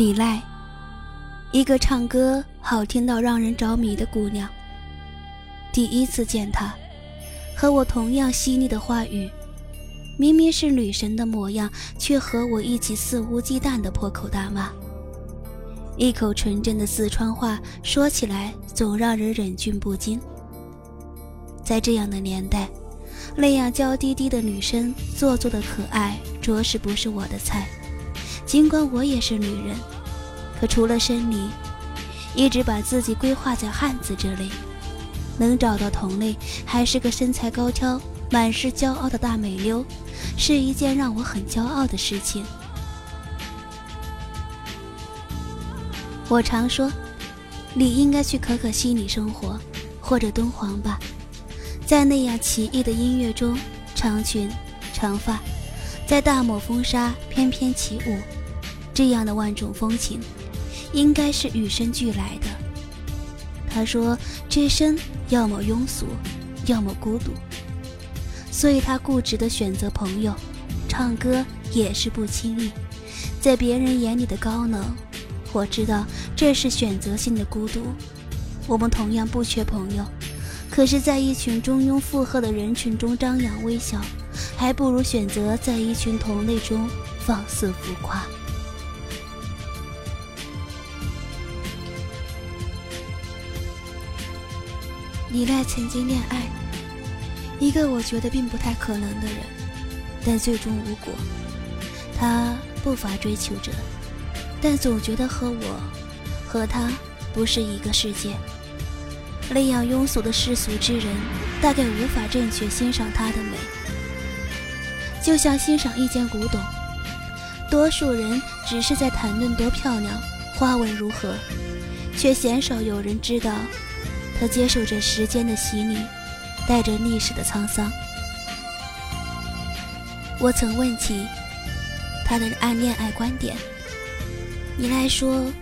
李赖，一个唱歌好听到让人着迷的姑娘。第一次见她，和我同样犀利的话语，明明是女神的模样，却和我一起肆无忌惮的破口大骂。一口纯正的四川话，说起来总让人忍俊不禁。在这样的年代，那样娇滴滴的女生，做作的可爱，着实不是我的菜。尽管我也是女人，可除了生理，一直把自己规划在汉子这类，能找到同类，还是个身材高挑、满是骄傲的大美妞，是一件让我很骄傲的事情。我常说，你应该去可可西里生活，或者敦煌吧，在那样奇异的音乐中，长裙、长发，在大漠风沙翩翩起舞，这样的万种风情，应该是与生俱来的。他说，这生要么庸俗，要么孤独，所以他固执地选择朋友，唱歌也是不轻易，在别人眼里的高冷。我知道这是选择性的孤独，我们同样不缺朋友，可是，在一群中庸附和的人群中张扬微笑，还不如选择在一群同类中放肆浮夸。李赖曾经恋爱一个我觉得并不太可能的人，但最终无果，他不乏追求者。但总觉得和我，和他不是一个世界。那样庸俗的世俗之人，大概无法正确欣赏她的美，就像欣赏一件古董。多数人只是在谈论多漂亮，花纹如何，却鲜少有人知道，他接受着时间的洗礼，带着历史的沧桑。我曾问起他的暗恋爱观点。你来说，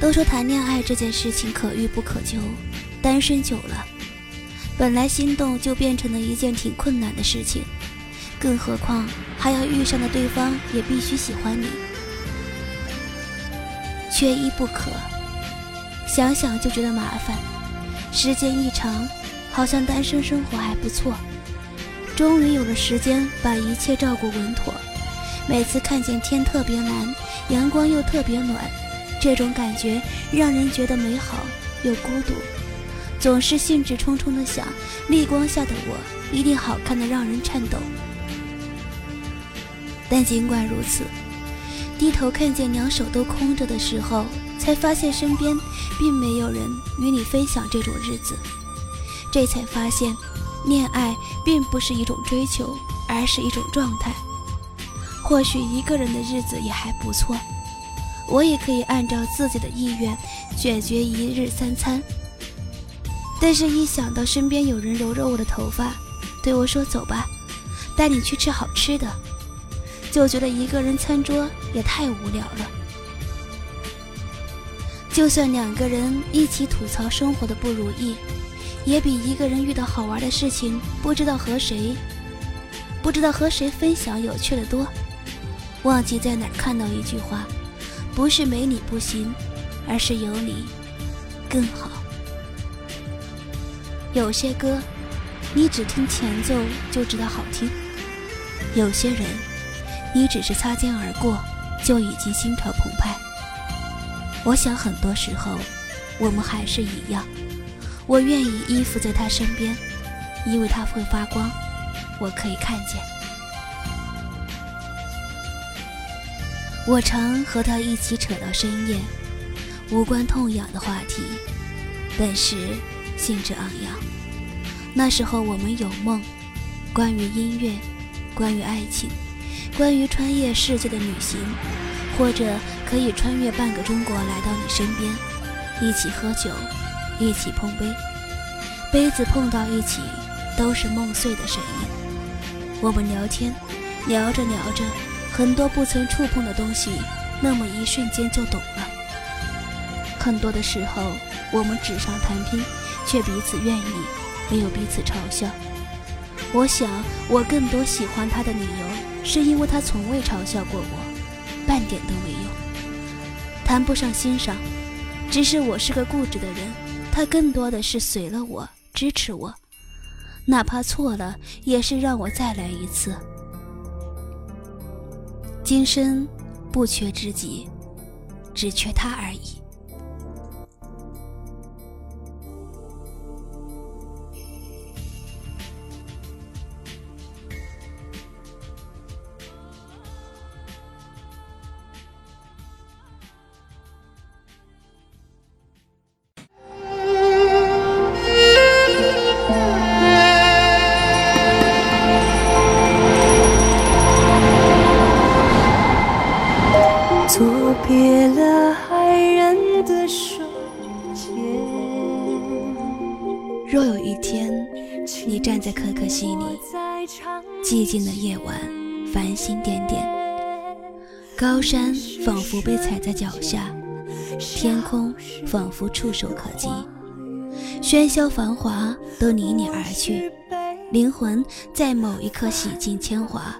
都说谈恋爱这件事情可遇不可求，单身久了，本来心动就变成了一件挺困难的事情，更何况还要遇上的对方也必须喜欢你，缺一不可。想想就觉得麻烦，时间一长，好像单身生活还不错，终于有了时间把一切照顾稳妥。每次看见天特别蓝，阳光又特别暖，这种感觉让人觉得美好又孤独，总是兴致冲冲的想，逆光下的我一定好看的让人颤抖。但尽管如此，低头看见两手都空着的时候，才发现身边并没有人与你分享这种日子，这才发现，恋爱并不是一种追求，而是一种状态。或许一个人的日子也还不错，我也可以按照自己的意愿解决一日三餐。但是，一想到身边有人揉揉我的头发，对我说“走吧，带你去吃好吃的”，就觉得一个人餐桌也太无聊了。就算两个人一起吐槽生活的不如意，也比一个人遇到好玩的事情不知道和谁不知道和谁分享有趣的多。忘记在哪看到一句话，不是没你不行，而是有你更好。有些歌，你只听前奏就知道好听；有些人，你只是擦肩而过就已经心潮澎湃。我想很多时候，我们还是一样。我愿意依附在他身边，因为他会发光，我可以看见。我常和他一起扯到深夜，无关痛痒的话题，但是兴致昂扬。那时候我们有梦，关于音乐，关于爱情，关于穿越世界的旅行，或者可以穿越半个中国来到你身边，一起喝酒，一起碰杯，杯子碰到一起都是梦碎的声音。我们聊天，聊着聊着，很多不曾触碰的东西，那么一瞬间就懂了。很多的时候，我们纸上谈兵，却彼此愿意，没有彼此嘲笑。我想，我更多喜欢他的理由，是因为他从未嘲笑过我，半点都没用。谈不上欣赏，只是我是个固执的人，他更多的是随了我，支持我。哪怕错了，也是让我再来一次。今生不缺知己，只缺他而已。告别了爱人的若有一天，你站在可可西里，寂静的夜晚，繁星点点，高山仿佛被踩在脚下，天空仿佛触手可及，喧嚣繁华都离你而去，灵魂在某一刻洗尽铅华，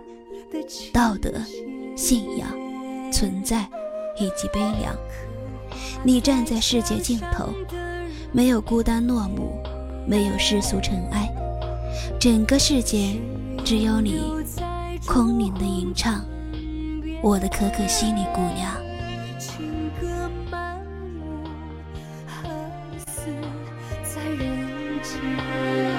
道德、信仰、存在。以及悲凉，你站在世界尽头，没有孤单落幕。没有世俗尘埃，整个世界只有你空灵的吟唱，我的可可西里姑娘。情歌满目，何似在人间？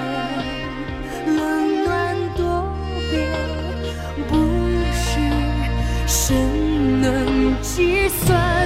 算